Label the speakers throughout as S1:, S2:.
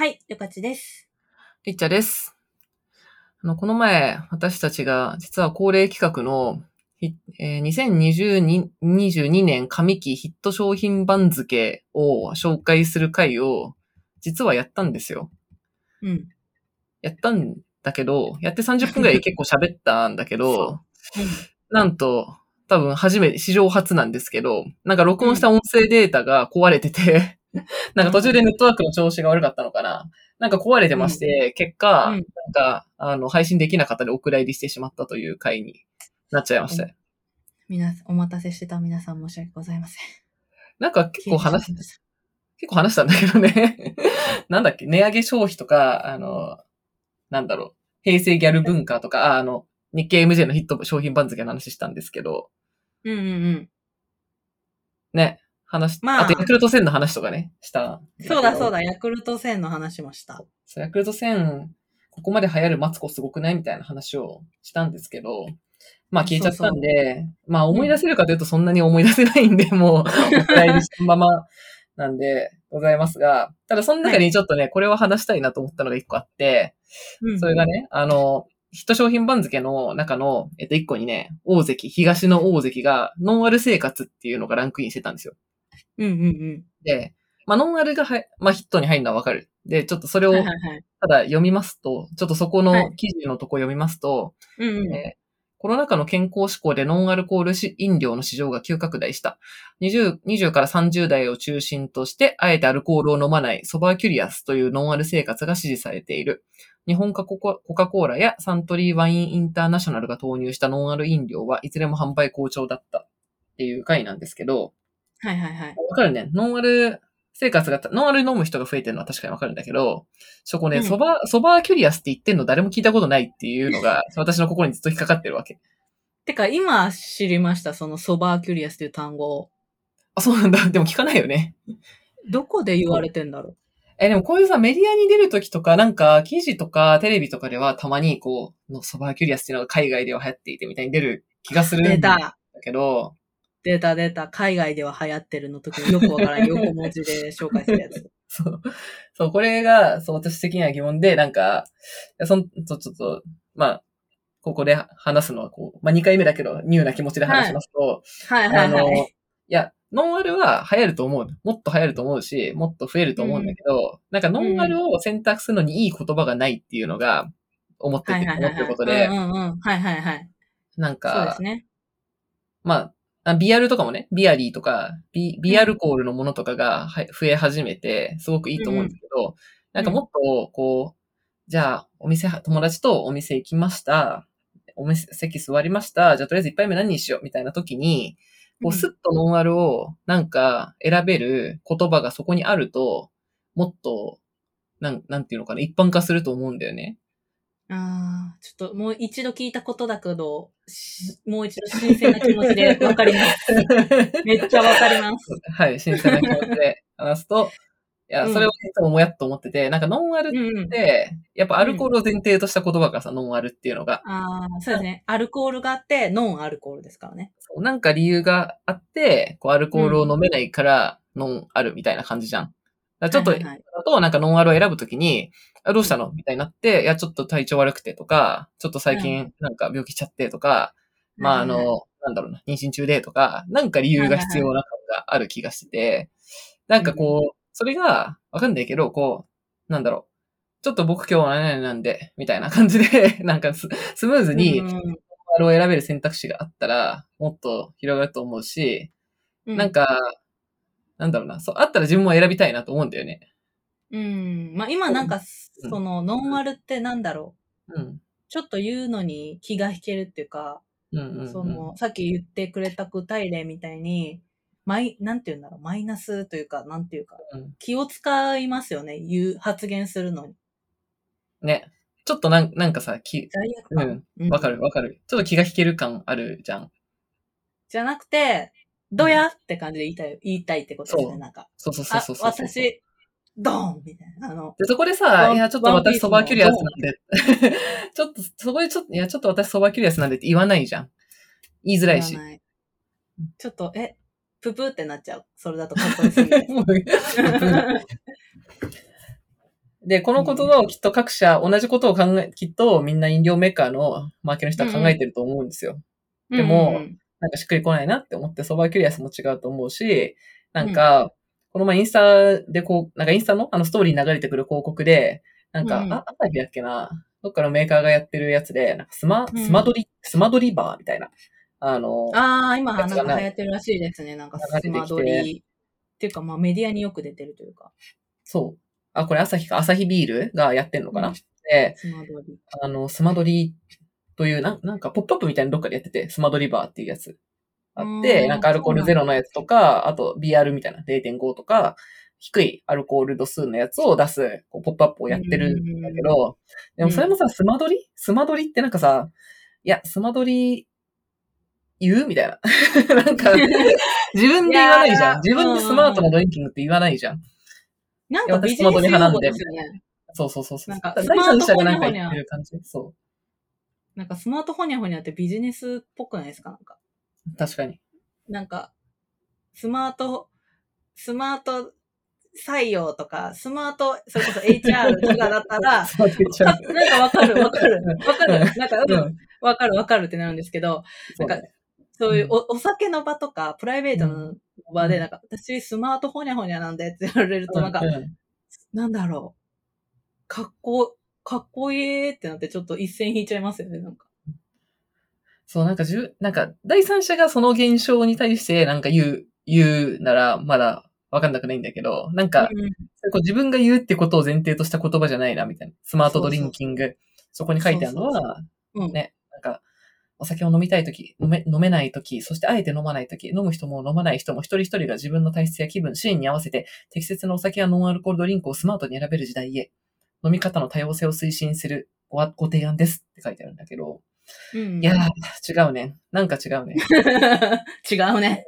S1: はい、よかちです。
S2: りっちゃです。あの、この前、私たちが、実は恒例企画の、ひえー2022 22年上期ヒット商品番付を紹介する回を、実はやったんですよ。
S1: うん。
S2: やったんだけど、やって30分くらい結構喋ったんだけど、なんと、多分初めて、史上初なんですけど、なんか録音した音声データが壊れてて、なんか途中でネットワークの調子が悪かったのかな。なんか壊れてまして、結果、
S1: うん
S2: なんか、あの、配信できなかったでお蔵入りしてしまったという回になっちゃいました。
S1: 皆さん、お待たせしてた皆さん申し訳ございません。
S2: なんか結構話し、結構話したんだけどね。なんだっけ、値上げ消費とか、あの、なんだろう、平成ギャル文化とか、ああの、日経 MJ のヒット商品番付の話したんですけど、
S1: うんうんうん。
S2: ね、話、
S1: まあ
S2: あとヤクルト1000の話とかね、した。
S1: そうだそう
S2: だ。
S1: だ、ヤクルト1000の話もした。
S2: そうヤクルト1000、ここまで流行るマツコすごくないみたいな話をしたんですけど、まあ聞いちゃったんで、まあ思い出せるかというとそんなに思い出せないんで、もう、お蔵入りしたままなんでございますが、ただその中にちょっとね、これは話したいなと思ったのが一個あって、
S1: うん
S2: それがね、あの、ヒット商品番付の中の、えっと、一個にね、大関、東の大関が、ノンアル生活っていうのがランクインしてたんですよ。
S1: うんうん
S2: で、まあ、ノンアルがは、まあ、ヒットに入るのはわかる。で、ちょっとそれ
S1: うん。
S2: を。ただ読みますと、ちょっとそこ
S1: はい
S2: の記事のとこ読みますと、
S1: うんうん。
S2: えーコロナ禍の健康志向でノンアルコールし飲料の市場が急拡大した。20, 20から30代を中心として、あえてアルコールを飲まない sober curious というノンアル生活が支持されている。日本かコココカ・コーラやサントリーワインインターナショナルが投入したノンアル飲料はいずれも販売好調だったっていう回なんですけど、
S1: はいはいはい。
S2: わかるね。ノンアル生活が、ノンアル飲む人が増えてるのは確かにわかるんだけど、そこね、
S1: うん
S2: sober、sober curious って言ってんの誰も聞いたことないっていうのが、私の心にずっと引っかかってるわけ。
S1: てか、今知りました、その sober curious という単語を。
S2: あ、そうなんだ。でも聞かないよね。
S1: どこで言われてんだろ
S2: え、でもこういうさ、メディアに出るときとか、なんか、記事とか、テレビとかでは、たまに、こう、の sober curious っていうのが海外では流行っていてみたいに出る気がす
S1: う。
S2: るんだ
S1: 出た。
S2: けど、
S1: 出た出た。海外では流行ってるの時によくわからん横文字で紹介するやつ。
S2: そう。そう、これが、そう、私的には疑問で、なんか、そん、ちょちょっと、まあ、ここで話すのは、こう、まあ、2回目だけど、ニューな気持ちで話しますと、
S1: はいはい
S2: あの、
S1: はい
S2: い。や、ノンアルは流行ると思う。もっと流行ると思うし、もっと増えると思うんだけど、なんかノンアルを選択するのにいい言葉がないっていうのが、思ってて、
S1: はいはい
S2: 思ってることで
S1: うん、うんうん。はいはいはい。
S2: なん
S1: そうで
S2: か
S1: す、ね。
S2: まあ、あビアルとかもね、ビアリーとか、ビビアルコールのものとかがは増え始めて、すごくいいと思うんですけど、なんかもっと、こう、じゃあ、お店、友達とお店行きました。お店、席座りました。じゃあ、とりあえず一杯目何にしようみたいな時に、こう、スッとノンアルを、なんか、選べる言葉がそこにあると、もっと、なん、なんていうのかな、一般化すると思うんだよね。
S1: ああ、ちょっともう一度聞いたことだけど、しもう一度新鮮な気持ちでわかります。めっちゃわかります。
S2: はい、新鮮な気持ちで話すと、いや、
S1: うん
S2: それをいつももやっと思ってて、なんかノンアルっ
S1: うんうん。
S2: て、やっぱアルコールを前提とした言葉がさ、ノンアルっていうのが、
S1: ああ、そうですね。アルコールがあって、ノンアルコールですからね。
S2: そうなんか理由があって、こうアルコールを飲めないから、ノンアルみたいな感じじゃん。ちょっと、
S1: はいはい。はい
S2: だと、なんかノンアルを選ぶときに、あ、どうしたの？みたいになって、いや、ちょっと体調悪くてとか、ちょっと最近なんか病気しちゃってとか、まあ、あの、なんだろうな、妊娠中でとか、なんか理由が必要な感がある気がしてて、なんかこう、それが、わかんないけど、こう、なんだろう、ちょっと僕今日は何々なんで、みたいな感じで、なんかススムーズに、
S1: うん
S2: あれを選べる選択肢があったら、もっと広がると思うし、
S1: うん。
S2: なんか、なんだろうな、そう、あったら自分も選びたいなと思うんだよね。
S1: うん。まあ今なんか、
S2: うん
S1: その、ノンアルってなんだろう。
S2: うん。
S1: ちょっと言うのに気が引けるっていうか、
S2: うんうん、うん。
S1: その、さっき言ってくれた具体例みたいに、マイ、なんて言うんだろう、マイナスというか、なんていうか、
S2: うん
S1: 気を使いますよね、言う、発言するのに。
S2: ね。ちょっとなんなんかさ、き、
S1: 罪悪感。
S2: うん。
S1: うん
S2: わかるわかる。ちょっと気が引ける感あるじゃん。
S1: じゃなくて、どやって感じで言いたい、言いたいってことですね、
S2: そう
S1: なんか。
S2: そうそうそう
S1: あ
S2: そうそう。
S1: 私、ドーンみたいな。あの、
S2: で、そこで
S1: ワ
S2: さ、
S1: ン
S2: いや、ちょっと私 sober curious なんで、ちょっと、そこでちょっと、いや、ちょっと私 sober curious なんでって言わないじゃん。言いづらいし
S1: ちょっと、え、ププってなっちゃう。それだとかっこよすぎて。
S2: で、このことをきっと各社同じことを考え、きっとみんな飲料メーカーのマーケの人は考えてると思うんですよ。でも
S1: うん
S2: なんかしっくりこないなって思って、 sober curious も違うと思うし、なんか、この前インスタでこう、なんかインスタのあのストーリーに流れてくる広告で、なんか、
S1: うん
S2: あ、あたりだっけな、どっかのメーカーがやってるやつで、なんかスマ、
S1: うん
S2: スマドリ、スマドリバーみたいな。あの、
S1: ああ、今なんか流行ってるらしいですね。なんかスマドリっていうか、まあメディアによく出てるというか。
S2: そう。あ、これアサヒか、アサヒビールがやってんのかな、
S1: うん
S2: で、
S1: スマドリ。
S2: あの、スマドリという、なんなんか、ポップアップみたいなのどっかでやってて、スマドリバーっていうやつあって、
S1: うん
S2: なんかアルコールゼロのやつとか、あと BR みたいな0.5とか、低いアルコール度数のやつを出す、こうポップアップをやってるんだけど、でもそれもさ、スマドリ？スマドリってなんかさ、いや、スマドリ言う？みたいな。なんか、自分で言わないじゃん。自分でスマートなドリンキングって言わないじゃん。
S1: なんかビジネス
S2: マドリ派なんで
S1: 用語ですよね。
S2: そうそうそうそう。
S1: なんか
S2: 第三者がなんか言ってる感じ。そ
S1: なんかスマートホニャホニャってビジネスっぽくないですか？なんか。
S2: う。確かに。
S1: なんか、スマート、スマート採用とか、スマート、それこそ HR とかだったら、なん
S2: う。
S1: かわかるわかる。わかる。
S2: うん
S1: なんか、
S2: う
S1: うんん、わかるわかるってなるんですけど、
S2: そうだね
S1: そういうおお酒の場とか、プライベートの場で、
S2: うん
S1: なんか、私スマートホニャホニャなんでって言われると、なんか、
S2: うん
S1: なんだろう。かっこ、かっこいいってなって、ちょっと一線引いちゃいますよね、なんか。
S2: そう、なんかじゅ、なんか、第三者がその現象に対してなんか言う、言うなら、まだわかんなくないんだけど、なんか、
S1: うん
S2: こう自分が言うってことを前提とした言葉じゃないな、みたいな。スマートドリンキング。そこに書いてあるのは、
S1: うん
S2: ね、なんか、お酒を飲みたいとき、飲め、飲めないとき、そしてあえて飲まないとき、飲む人も飲まない人も一人一人が自分の体質や気分、シーンに合わせて適切なお酒やノンアルコールドリンクをスマートに選べる時代へ、飲み方の多様性を推進するごご提案ですって書いてあるんだけど、
S1: うん
S2: いやー、違うね。なんか違うね。
S1: 違うね。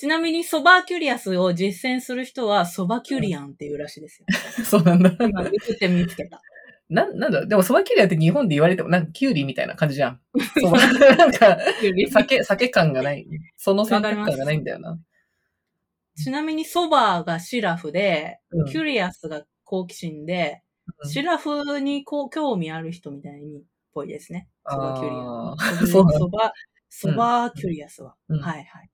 S1: ちなみに、ソバーキュリアスを実践する人は、ソバキュリアンっていうらしいですよ。
S2: そうなんだ。
S1: 今、見て見つけた。
S2: な、なんだ、でも、 sober curious って日本で言われても、なんかキュウリみたいな感じじゃん。sober、なんか、酒、酒感がない。その選択感がないんだよな。
S1: ちなみに、 sober がシラフで、
S2: うん
S1: curious が好奇心で、
S2: うん
S1: シラフにこう興味ある人みたいな意味っぽいですね。
S2: sober
S1: curious。
S2: ー そうなんだ
S1: sober、sober curiousは。
S2: うん
S1: はいはい。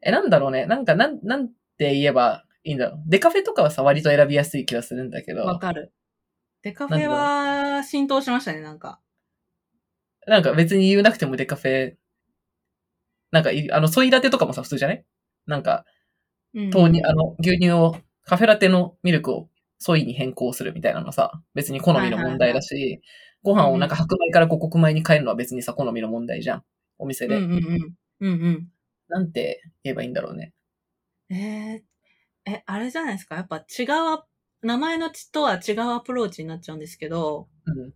S2: え、なんだろうね。なんか、なん、なんて言えばいいんだろう。デカフェとかはさ、割と選びやすい気がするんだけど、
S1: わかる。デカフェは浸透しましたね、なんか。
S2: なんか別に言わなくてもデカフェ、なんかい、あの、ソイラテとかもさ、普通じゃねなんか、
S1: うん
S2: 豆乳、あの、牛乳を、カフェラテのミルクをソイに変更するみたいなのさ、別に好みの問題だし、ご飯をなんか白米から五穀米に変えるのは別にさ、好みの問題じゃん。お店で。
S1: うんうんうん。うんうん。
S2: なんて言えばいいんだろうね。
S1: えー、え、あれじゃないですか？やっぱ違う、名前の血とは違うアプローチになっちゃうんですけど、
S2: うん。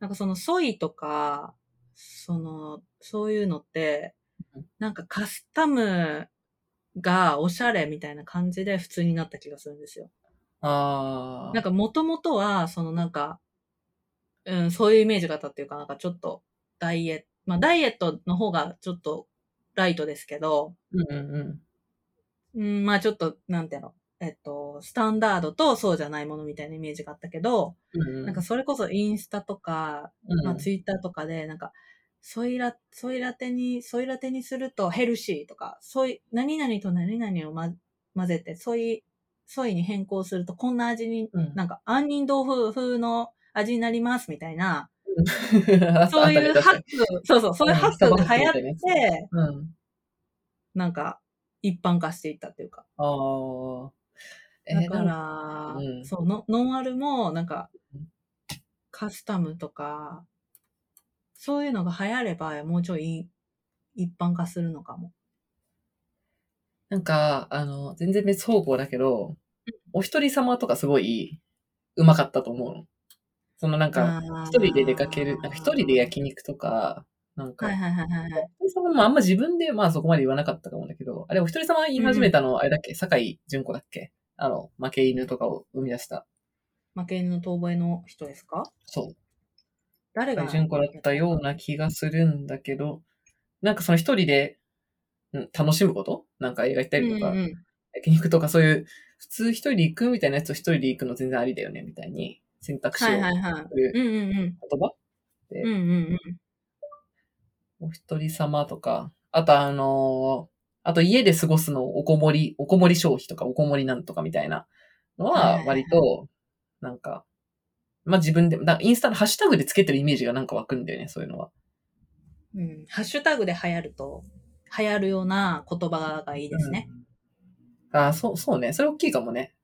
S1: なんかそのソイとか、その、そういうのって
S2: うん、
S1: なんかカスタムがおしゃれみたいな感じで普通になった気がするんですよ。
S2: あー。
S1: なんかもともとは、そのなんか、うん、そういうイメージがあったっていうか、なんかちょっとダイエット、まあダイエットの方がちょっとライトですけど、
S2: うんうんうん。
S1: うん、まあちょっと、なんていうの、えっと、スタンダードとそうじゃないものみたいなイメージがあったけど、
S2: うんうん、
S1: なんかそれこそインスタとか、
S2: うん、
S1: まあツイッターとかで、なんか、ソイラ、ソイラテに、ソイラテにするとヘルシーとか、ソイ、何々と何々を、ま、混ぜて、ソイ、ソイに変更するとこんな味に、
S2: うん
S1: なんか杏仁豆腐風の味になりますみたいな、
S2: あ
S1: そういうハック、そうそう、そういうハックが流行っ
S2: うん
S1: て、
S2: うん。
S1: なんか、一般化していったっていうか。
S2: ああ。え
S1: だから、
S2: うん
S1: そうノ、ノンアルも、なんか
S2: うん、
S1: カスタムとか、そういうのが流行れば、もうちょい一般化するのかも。
S2: なんか、あの、全然別方向だけど、お一人様とかすごい、うまかったと思うの。そのなんか、一人で出かける、なんか一人で焼肉とか、なんか、
S1: はいはいはいはいはい。
S2: お一人様もあんま自分で、まあそこまで言わなかったと思うんだけど、あれお一人様言い始めたの、あれだっけ？酒井純子だっけ？あの、負け犬とかを生み出した。
S1: 負け犬の遠吠えの人ですか？
S2: そう。
S1: 誰が
S2: 純子だったような気がするんだけど、なんかその一人で、うん、楽しむこと？なんか映画行ったりとか、
S1: うんうん
S2: 焼肉とかそういう、普通一人で行くみたいなやつと一人で行くの全然ありだよね、みたいに選択肢を
S1: はい
S2: す
S1: はいはい。
S2: る。言葉？
S1: うんうんうん。
S2: お一人様とか、あとあのーあと家で過ごすのおこもり、おこもり消費とかおこもりなんとかみたいなのは割と、なんか、まあ自分で、だインスタのハッシュタグでつけてるイメージがなんか湧くんだよね、そういうのは。
S1: うん。ハッシュタグで流行ると、流行るような言葉がいいですね。
S2: うん。ああ、そう、そうね。それ大きいかもね。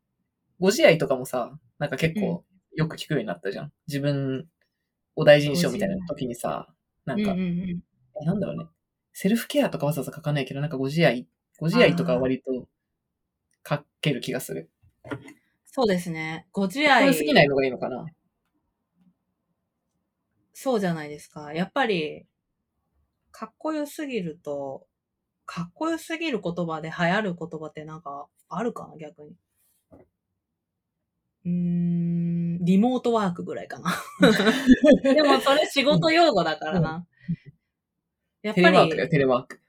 S2: ご自愛とかもさ、なんか結構よく聞くようになったじゃん。自分を大事にしようみたいな時にさ、なんか、
S1: うんうんうん。
S2: えなんだろうね。セルフケアとかわざわざ書かないけど、なんかご自愛、ご自愛とかは割と書ける気がする。
S1: そうですね。ご自
S2: こ
S1: 愛
S2: れ。すぎないのがいいのかな？
S1: そうじゃないですか。やっぱり、かっこよすぎると、かっこよすぎる言葉で流行る言葉ってなんかあるかな逆に。うーん、リモートワークぐらいかな。でもそれ仕事用語だからな。やっぱり
S2: テレワークだよ、テレワーク。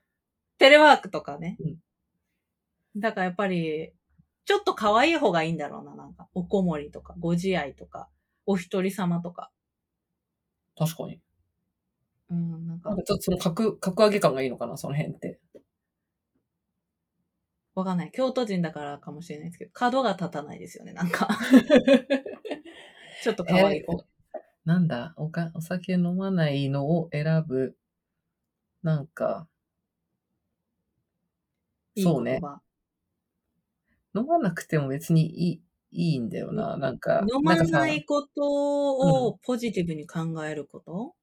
S1: テレワークとかね
S2: うん。
S1: だからやっぱり、ちょっと可愛い方がいいんだろうな。なんか、おこもりとか、ご自愛とか、お一人様とか。
S2: 確かに。
S1: うん、なんか
S2: なんか、ちょっとその格、格上げ感がいいのかな、その辺って。
S1: わかんない。京都人だからかもしれないですけど、角が立たないですよね、なんか。ちょっと可愛い子。
S2: なんだ？おか、お酒飲まないのを選ぶ。なんか、
S1: いい
S2: そうね飲まなくても別にいい、いいんだよな。なんか、
S1: 飲まないことをポジティブに考えること、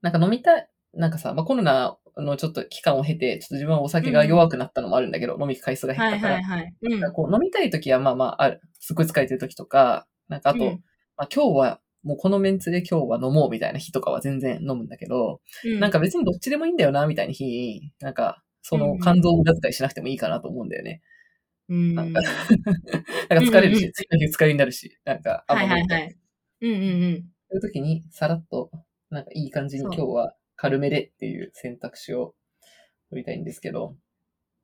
S2: なんか飲みたい、なんかさ、まあ、コロナのちょっと期間を経て、ちょっと自分はお酒が弱くなったのもあるんだけど、飲み回数が減
S1: はい
S2: ったから。
S1: はいはい。うん。
S2: なんかこう飲みたい時はまあまあある。すっごい疲れてる時とか、なんかあと、
S1: うん
S2: まあ、今日は、もうこのメンツで今日は飲もうみたいな日とかは全然飲むんだけど、
S1: うん
S2: なんか別にどっちでもいいんだよな、みたいな日に、なんか、そ
S1: うんうん
S2: の肝臓無駄遣いしなくてもいいかなと思うんだよね。
S1: うん。
S2: なんか なんか疲れるし、
S1: うんうん
S2: 次の日疲れになるし、なんか、あん
S1: はい
S2: ま飲みたい。
S1: はいはい。うんうんうん。
S2: そういう時に、さらっと、なんかいい感じに今日は軽めでっていう選択肢を取りたいんですけど、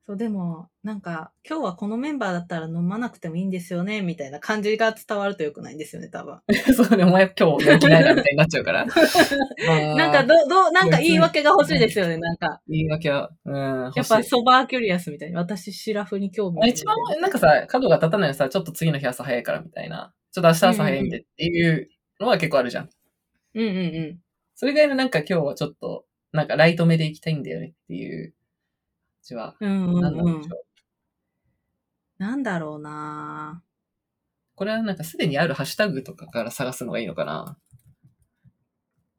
S1: そう、でも、なんか、今日はこのメンバーだったら飲まなくてもいいんですよね、みたいな感じが伝わると良くないんですよね、多分。
S2: そうね、お前今日やる気ないな、みたいになっちゃうから。
S1: なんか、ど、どう、なんか言い訳が欲しいですよね、なんか。
S2: 言い訳は、うん、
S1: やっぱソバーキュリアスみたいに、私、シラフに興味
S2: 一。番、なんかさ、角が立たないのさ、ちょっと次の日朝早いからみたいな。ちょっと明日朝早いんでっていうのは結構あるじゃん。
S1: うんうんうん。
S2: それ以外のなんか今日はちょっと、なんかライト目で行きたいんだよねっていう、じは、
S1: うん
S2: なんでしょ。う。
S1: なんだろうな
S2: これはなんかすでにあるハッシュタグとかから探すのがいいのかな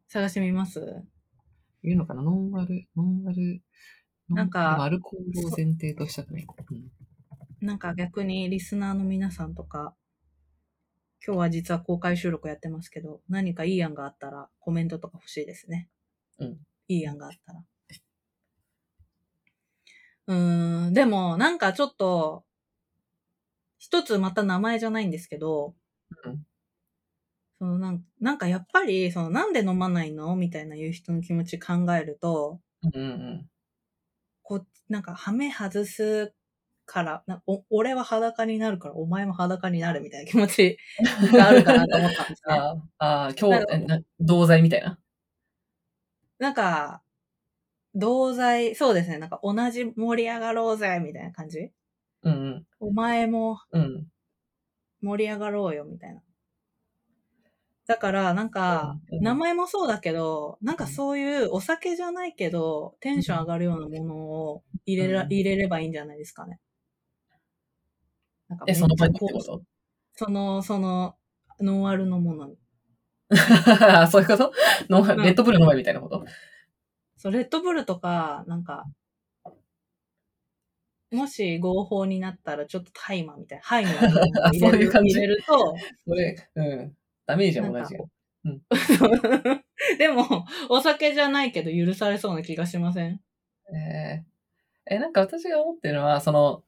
S1: 探してみます？
S2: いいのかな？ノンアル、ノンアル、
S1: なんか
S2: アルコールを前提としたくない。うん
S1: なんか逆にリスナーの皆さんとか、今日は実は公開収録やってますけど、何かいい案があったらコメントとか欲しいですね。
S2: うん。
S1: いい案があったら。うーん、でもなんかちょっと、一つまた名前じゃないんですけど、
S2: うん
S1: そのなんなんかやっぱり、そのなんで飲まないの？みたいな言う人の気持ち考えると、
S2: うんうん。
S1: こう、なんか、ハメ外すから、なお俺は裸になるから、お前も裸になるみたいな気持ちがあるかなと思ったんですね。
S2: ああ、今日、同罪みたいな？
S1: なんか、同罪、そうですね、なんか同じ盛り上がろうぜ、みたいな感じ？
S2: うん
S1: お前も。盛り上がろうよ、みたいな。だから、なんか、名前もそうだけど、なんかそういうお酒じゃないけど、テンション上がるようなものを入れら、
S2: うん
S1: 入れればいいんじゃないですかね。なんか
S2: え、その場に
S1: めっ
S2: てこと
S1: その、その、ノンアルのもの。に。
S2: そういうこと？の
S1: うん
S2: レッドブル飲めみたいなこと？
S1: そう、レッドブルとか、なんか、もし合法になったらちょっとタイマーみたいな、ハイの入れる
S2: そういう感じ。
S1: 入れると、
S2: それ、うん。ダメージは同じや。
S1: でも、お酒じゃないけど許されそうな気がしません？
S2: えー。え、なんか私が思ってるのは、その、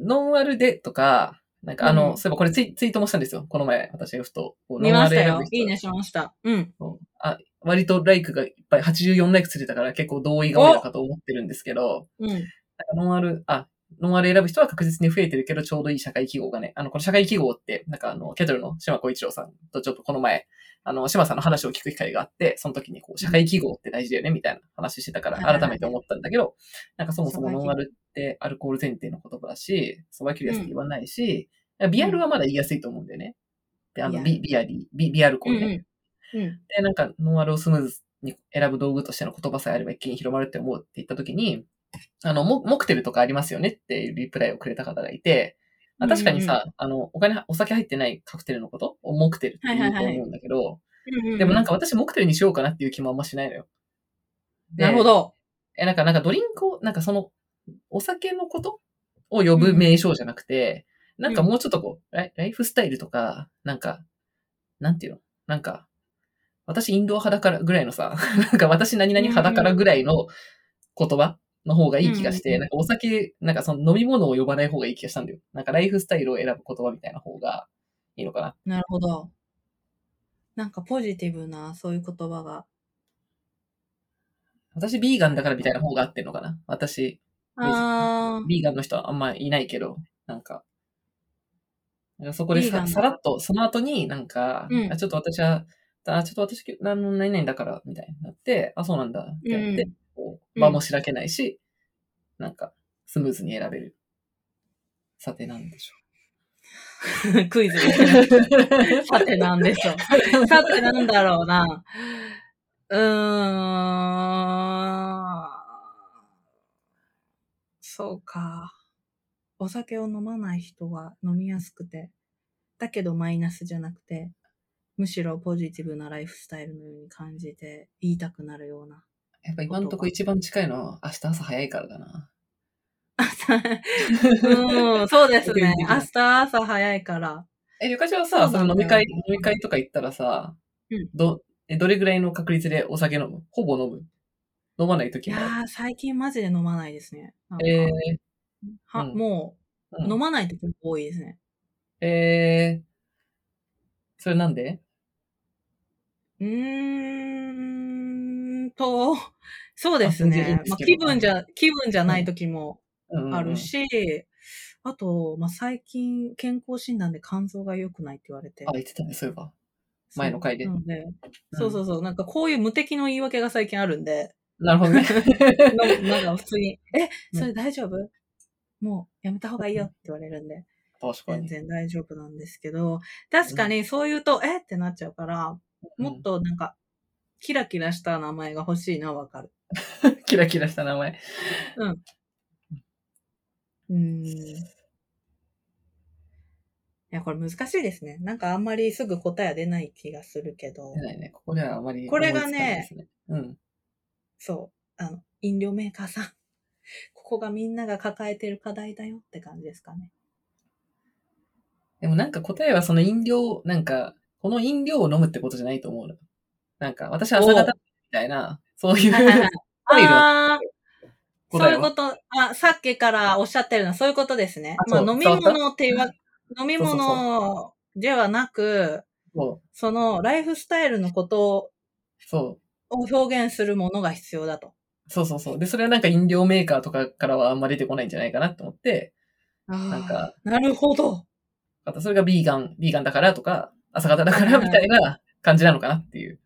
S2: ノンアルでとか、なんかあの、
S1: うん
S2: そういえばこれツイツイートもしたんですよ。この前、私がふと。
S1: 見ましたよいいねしました。うん。
S2: あ、割とライクがいっぱい84ライクついてたから結構同意が多いのかと思ってるんですけど、
S1: うん。
S2: なんかノンアル、あ、ノンアル選ぶ人は確実に増えてるけど、ちょうどいい社会記号がね、あの、この社会記号って、なんかあの、ケトルの島小一郎さんとちょっとこの前、あの、島さんの話を聞く機会があって、その時にこう、社会記号って大事だよね、みたいな話してたから、改めて思ったんだけど、なんかそもそもノンアルってアルコール前提の言葉だし、ソバキュリアスって言わないし、ビアルはまだ言いやすいと思うんだよね。で、あの、ビビアリー、ビビアルコールね。
S1: うんうん。
S2: で、なんか、ノンアルをスムーズに選ぶ道具としての言葉さえあれば一気に広まるって思うって言ったときに、あの、モモクテルとかありますよねっていうリプライをくれた方がいて、あ確かにさ、あの、お金、お酒入ってないカクテルのこと？をモクテルって言うと思うんだけど、でもなんか私モクテルにしようかなっていう気もあんましないのよ。で
S1: なるほど。
S2: え、なんか、なんかドリンクを、なんかその、お酒のことを呼ぶ名称じゃなくて、なんかもうちょっとこう、ライライフスタイルとか、なんか、なんていうの？なんか、私インドア派だからぐらいのさ、なんか私何々派だからぐらいの言葉の方がいい気がして、
S1: うん
S2: なんかお酒、なんかその飲み物を呼ばない方がいい気がしたんだよ。なんかライフスタイルを選ぶ言葉みたいな方がいいのかな。
S1: なるほど。なんかポジティブな、そういう言葉が。
S2: 私ビーガンだからみたいな方が合ってんのかな私、
S1: あー。
S2: ビーガンの人はあんまいないけど、なんか、なんかそこでささらっと、その後になんか、
S1: うん
S2: あちょっと私は、あちょっと私、何の何々だから、みたいになって、あ、そうなんだ、ってやって、
S1: うん
S2: こ
S1: う
S2: もしらけないし、なんか、スムーズに選べる。さてなんでしょ
S1: クイズです。さてなんでしょう。さてなんだろうな。うーん。そうか。お酒を飲まない人は飲みやすくて、だけどマイナスじゃなくて、むしろポジティブなライフスタイルのように感じて言いたくなるような。
S2: やっぱ今のとこ一番近いのは明日朝早いからだな。
S1: うん、そうですね。明日朝早いから。
S2: え、ゆかちはさ、
S1: そ
S2: の飲み会、飲み会とか行ったらさ、
S1: うん
S2: ど、え、どれぐらいの確率でお酒飲む？ほぼ飲む？飲まない
S1: い
S2: 時もある。
S1: やー、最近マジで飲まないですね。
S2: え
S1: は、
S2: うん
S1: もう、
S2: ー、
S1: 飲まない時も多いですね。
S2: えー、それなんで？
S1: うーんと、そうですね。まあ、気分じゃ、気分じゃない時も
S2: うん。うんうん。
S1: あるし、あと、まあ、最近健康診断で肝臓が良くないって言われて。
S2: あ、言ってたね、そういえば。
S1: そう。
S2: 前の回で。
S1: なので、そうそうそう、なんかこういう無敵の言い訳が最近あるんで、
S2: なるほどね。
S1: ななんか普通に、え、
S2: うん。
S1: それ大丈夫？もうやめた方がいいよって言われるんで、全
S2: 確かに。
S1: 然大丈夫なんですけど、確かにそう言うと、え？ってなっちゃうから、もっとなんか、キラキラした名前が欲しいのはわかる。
S2: う んキラキラした名前。
S1: うーん。いや、これ難しいですね。なんかあんまりすぐ答えは出ない気がするけど
S2: 出、ないね。ここではあまり
S1: これがね。
S2: うん。
S1: そう、あの、飲料メーカーさん。ここがみんなが抱えてる課題だよって感じですかね。
S2: でもなんか答えはその飲料、なんか、この飲料を飲むってことじゃないと思うの。なんか、私は朝方みたいな、そういう、
S1: あー。そういうこと、あ、さっきからおっしゃってるのはそういうことですね。まあ飲み物っていうわ、飲み物ではなく、
S2: そ
S1: のライフスタイルのことを表現するものが必要だと。
S2: そうそうそう。で、それはなんか飲料メーカーとかからはあんま出てこないんじゃないかなと思って、
S1: なん
S2: か、
S1: なるほど。
S2: それがビーガン、ビーガンだからとか、朝方だからみたいな感じなのかなっていう。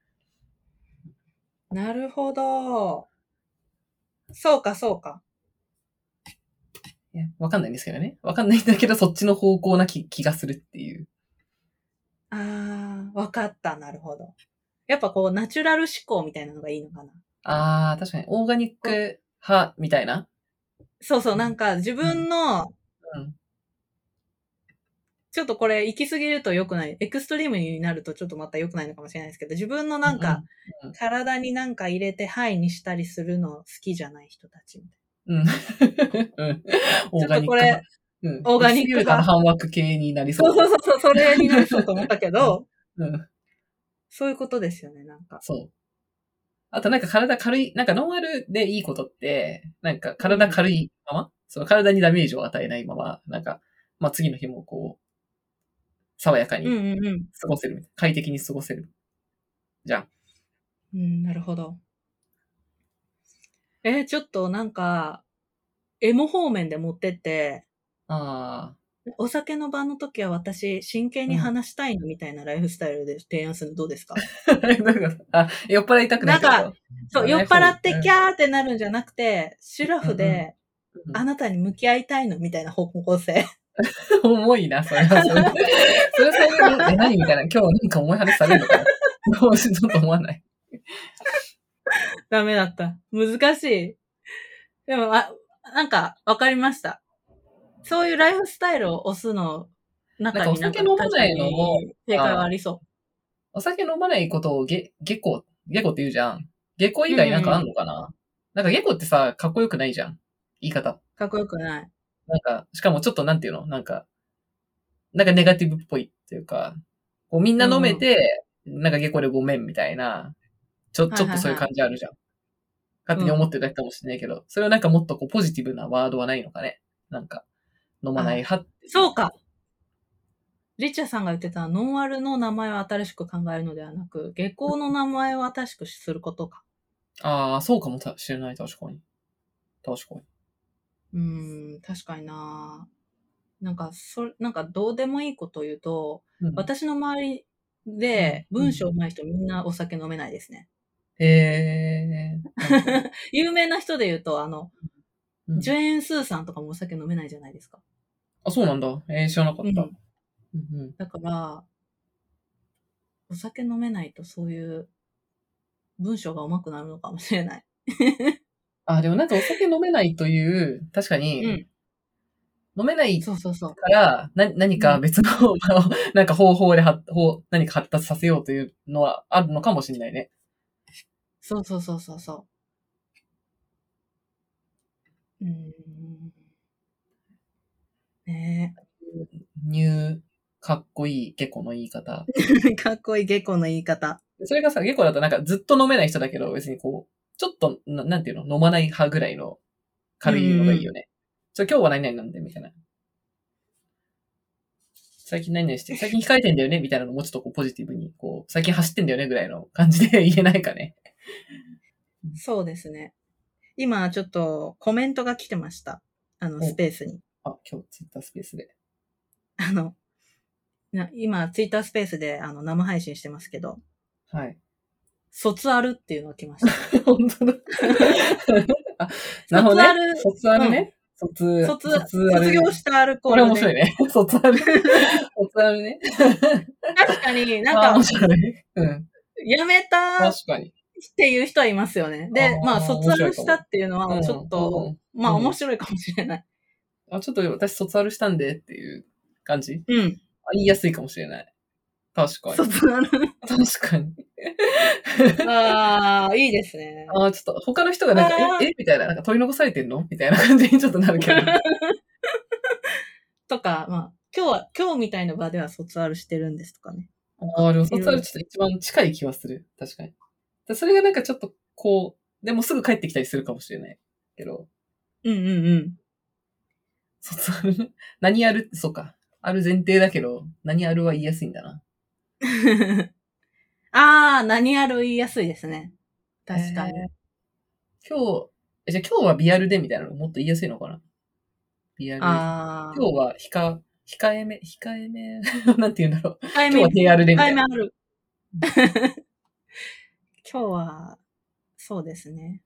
S1: なるほど。そうか、そうか。
S2: いや、わかんないんですけどね。わかんないんだけど、そっちの方向な気気がするっていう。
S1: ああ、わかった、なるほど。やっぱこう、ナチュラル思考みたいなのがいいのかな。
S2: あー、確かに、オーガニック派みたいな。
S1: そうそう、なんか自分の、
S2: うん。
S1: ちょっとこれ行き過ぎると良くない。エクストリームになるとちょっとまた良くないのかもしれないですけど、自分のなんか、体になんか入れてハイにしたりするの好きじゃない人たちみたい
S2: うん。うん。
S1: ちょっとこれ
S2: 派。うん。
S1: オーガニック
S2: が反枠系になり
S1: な。
S2: そ。
S1: うそうそうそう、それになりそうと思ったけど、
S2: うん。
S1: そういうことですよね、なんか。
S2: そう。あとなんか体軽い、なんかノンアルでいいことって、なんか体軽いまま、その体にダメージを与えないまま、なんか、まあ次の日もこう、爽やかに
S1: うんうんうん。
S2: 過ごせる、快適に過ごせる。じゃん。
S1: うん、なるほど。えーちょっとなんか、エモ方面で持ってって、
S2: あ
S1: お酒の場の時は私、真剣に話したいのみたいなライフスタイルで提案するのどうですか、
S2: あ。なんかあ、酔っ払いたくない
S1: なんそう、酔っ払ってキャーってなるんじゃなくて、シュラフで、
S2: うん
S1: あなたに向き合いたいのみたいな方向性。
S2: 重いな、それは。それそれ最後に、え、何みたいな、今日なんか重い話されるのかなどうしちょっと思わない。
S1: ダメだった。難しい。でも、あ、なんか、わかりました。そういうライフスタイルを押すの、中に
S2: なんかお酒飲まないのも
S1: 正解はありそ
S2: お酒飲まないことをゲ、ゲコ、ゲコって言うじゃん。ゲコ以外なんかあんのかな、なんかゲコってさ、かっこよくないじゃん。言い方。
S1: う。かっこよくない。
S2: なんか、しかもちょっとなんていうの？なんか、なんかネガティブっぽいっていうか、こうみんな飲めて、なんかゲコでごめんみたいな、ちょ、ちょっとそういう感じあるじゃん。勝手に思ってたかもしれないけど、それはなんかもっとこうポジティブなワードはないのかね？なんか、飲まない派って。
S1: そうか。リチャさんが言ってたノンアルの名前を新しく考えるのではなく、下校の名前を新しくすることか。
S2: ああ、そうかもしれない、確かに。確かに。
S1: うーん、確かにななんか、それ、なんかどうでもいいことを言うと、
S2: うん
S1: 私の周りで
S2: うん
S1: 文章上手い人みんなお酒飲めないですね。
S2: へえ。
S1: 有名な人で言うと、あの、
S2: うん
S1: ジュエン・スーさんとかもお酒飲めないじゃないですか。
S2: あ、そうなんだ。えー、知らなかった。
S1: うん
S2: うんうん
S1: だから、お酒飲めないとそういう文章が上手くなるのかもしれない。
S2: あ、でもなんかお酒飲めないという、確かに、
S1: うん
S2: 飲めない
S1: そうそうそう。
S2: から、な、何か別の、なんか方法では、方何か発達させようというのはあるのかもしれないね。
S1: そうそうそうそうそう。ん。ね
S2: ニュー、かっこいい、ゲコの言い方。
S1: え。かっこいい下校の言い方。
S2: それがさ、ゲコだとなんかずっと飲めない人だけど、別にこう、ちょっと、ななんていうの、飲まない派ぐらいの軽いのがいいよね。ちょ、今日は何々なんで、みたいな。最近何々して、最近控えてんだよね、みたいなのもうちょっとこうポジティブに、こう、最近走ってんだよね、ぐらいの 感じで言えないかね。
S1: そうですね。今ちょっとコメントが来てました。あの、
S2: お
S1: スペースに。
S2: あ、今日ツイッタースペースで。
S1: あの、な今、ツイッタースペースであの生配信してますけど、
S2: はい。
S1: 卒アルっていうのが来ました。
S2: 本当だ。あ、なるほどね。
S1: 卒アル
S2: ね。卒、
S1: 卒、
S2: 卒
S1: 卒業したアルコー
S2: こ
S1: ルで。
S2: れ面白いね。卒アル。卒アルね。
S1: 確かになんか
S2: あ面、白い。うん。
S1: やめたっ
S2: 確かに。
S1: ていう人はいますよね。でまあ、卒アルしたっていうのは、ちょっと、まあ、面白いかもしれない。
S2: あ、ちょっと私卒アルしたんでっていう感じ？
S1: うん。
S2: あ言いやすいかもしれない。確かに。
S1: 卒アル。
S2: 確かに。
S1: ああ、いいですね。
S2: あちょっと他の人がなんか、え、えみたいな、なんか取り残されてんの？みたいな感じにちょっとなるけど。
S1: とか、まあ、今日は、今日みたいな場では卒アルしてるんですとかね。
S2: ああ、でも卒アルちょっと一番近い気はする。確かに。でそれがなんかちょっとこう、でもすぐ帰ってきたりするかもしれない。けど、
S1: うんうんうん。
S2: 卒アル？何やるそうか。ある前提だけど、何あるは言いやすいんだな。
S1: ああ、何ある言いやすいですね。確かに。
S2: えー今日、えじゃあ今日はビアルでみたいなのもっと言いやすいのかな？ビアル。今日は控、控えめ、控えめ、なんて言うんだろう。
S1: 控えめ
S2: 今日は低アルでみたいな。
S1: 控えめある。今日は、そうですね。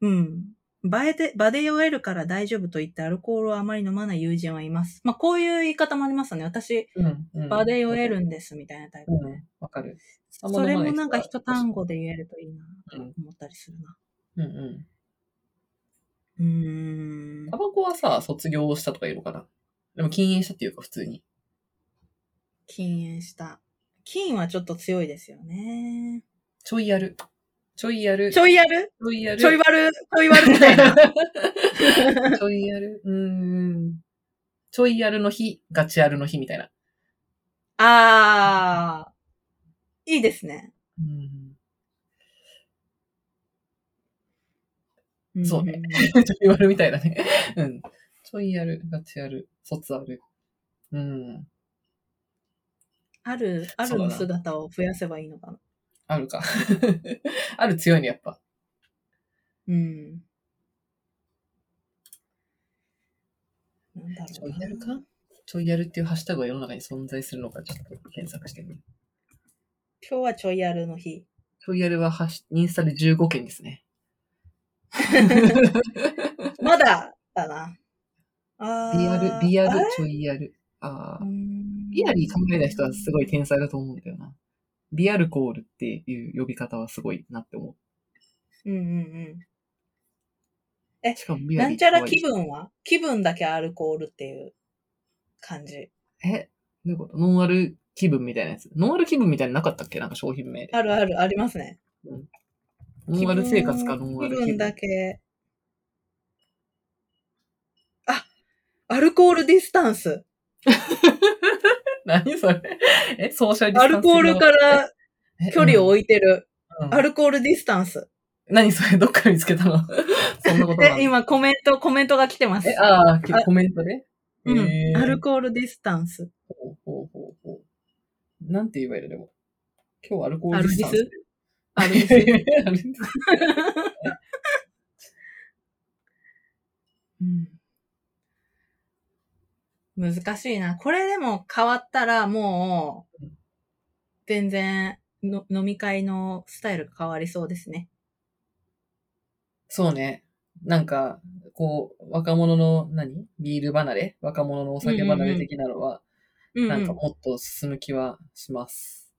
S1: うん。場で、場で酔えるから大丈夫と言ってアルコールをあまり飲まない友人はいます。まあ、こういう言い方もありますね。私、
S2: うん、うん。
S1: 場で酔えるんですみたいなタイプで。
S2: うん、わかる。
S1: それもなんか一単語で言えるといいな、と
S2: うん
S1: 思ったりするな。
S2: うんう
S1: うーん
S2: ん。タ。バコはさ、卒業したとか言うのかな？でも禁煙したっていうか普通に。
S1: 禁煙した。金はちょっと強いですよね。
S2: ちょいやる。ちょいやる。
S1: ちょいやる？
S2: ちょいやる。
S1: ちょい悪ちょい悪みたいな。
S2: ちょいやる。うーん。ちょいやるの日、ガチやるの日みたいな。
S1: あー。いいですね。
S2: うん。そうね ちょいやるみたいだね。うん。ちょいやる、ガチやる、卒ある。うん。
S1: ある、あるの姿を増やせばいいのかな。
S2: あるか。ある強いね、やっぱ。
S1: うん。なんだろうな。
S2: ちょいやるか？ちょいやるっていうハッシュタグが世の中に存在するのか、ちょっと検索してみる。
S1: 今日はちょいやるの日。
S2: ちょいやるはインスタで15件ですね。
S1: まだだな。あー
S2: ビアル、ビアルちょいやる。ああ
S1: うー。ん
S2: ビアリー考えた人はすごい天才だと思うんだよな。ビアルコールっていう呼び方はすごいなって思
S1: うんうんうん。
S2: う。しかもビア
S1: なんちゃら気分は？気分だけアルコールっていう感じ。
S2: えどういうこと？ノンアル気分みたいなやつ？ノンアル気分みたいなのなかったっけ？なんか商品名で。
S1: あるある、ありますね。
S2: ノンアル生活かノンアル気
S1: 気分だ
S2: 分。
S1: け。あ、アルコールディスタンス。
S2: 何それ？え、ソーシャルディ
S1: ア
S2: スタンス
S1: ルコールから距離を
S2: い
S1: 置いてる。
S2: うん。うん。
S1: アルコールディスタンス。
S2: 何それ？どっから見つけたの？そんなこと
S1: え、今コメント、コメントが来てます。
S2: え、ああ、
S1: あ
S2: コメントで？
S1: うん。アルコールディスタンス。
S2: ほうほうほう。ほう。なんて言えばいいの？でも。今日アルコー
S1: アルディ
S2: スタンス。
S1: ス？アルディス。
S2: アルディス。
S1: うん難しいな。これでも変わったらもう、全然の飲み会のスタイルが変わりそうですね。
S2: そうね。なんか、こう、若者の何？ビール離れ？若者のお酒離れ的なのは、
S1: うん、うん。
S2: なんかもっと進む気はします。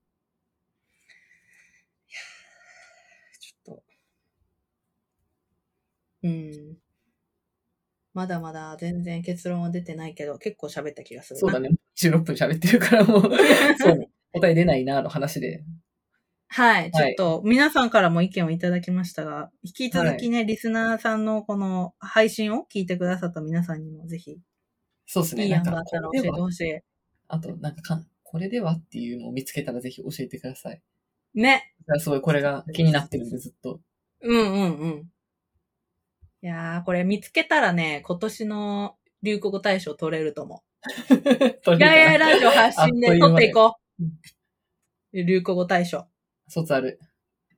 S1: ちょっと。うん。まだまだ全然結論は出てないけど、結構喋った気がするな。
S2: そうだね。16分喋ってるからもう、そうね。答え出ないな、の話で。
S1: はい。ちょ
S2: はい
S1: っと、皆さんからも意見をいただきましたが、引き続きね、リスナーさんのこの配信を聞いてくださった皆さんにもぜひ、
S2: そうですね。
S1: いい案があったら教えてほしい。
S2: あと、なんかか、これではっていうのを見つけたらぜひ教えてください。
S1: ね。
S2: すごいこれが気になってるんで、ずっと。
S1: うんうんうん。いやー、これ見つけたらね、今年の流行語大賞取れると思う。
S2: とり
S1: ガヤヤ
S2: あえ
S1: ラジオ発信で取っていこ
S2: う。
S1: 流行語大賞。
S2: ず、卒ある。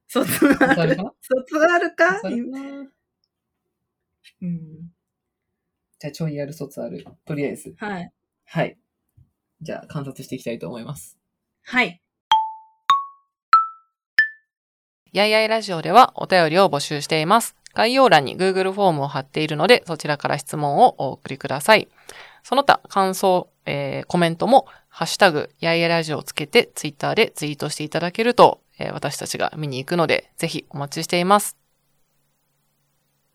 S1: 卒
S2: 卒
S1: ある卒あるか？
S2: 卒あるかな？
S1: うん。
S2: じゃあ、ちょいやる卒ある。とりあえず。
S1: はい。
S2: はい。じゃあ、観察していきたいと思います。
S1: はい。
S3: やいやいラジオではお便りを募集しています。概要欄に Google フォームを貼っているので、そちらから質問をお送りください。その他、感想、えーコメントも、ハッシュタグ、やいやラジオをつけて、Twitter でツイートしていただけると、えー私たちが見に行くので、ぜひお待ちしています。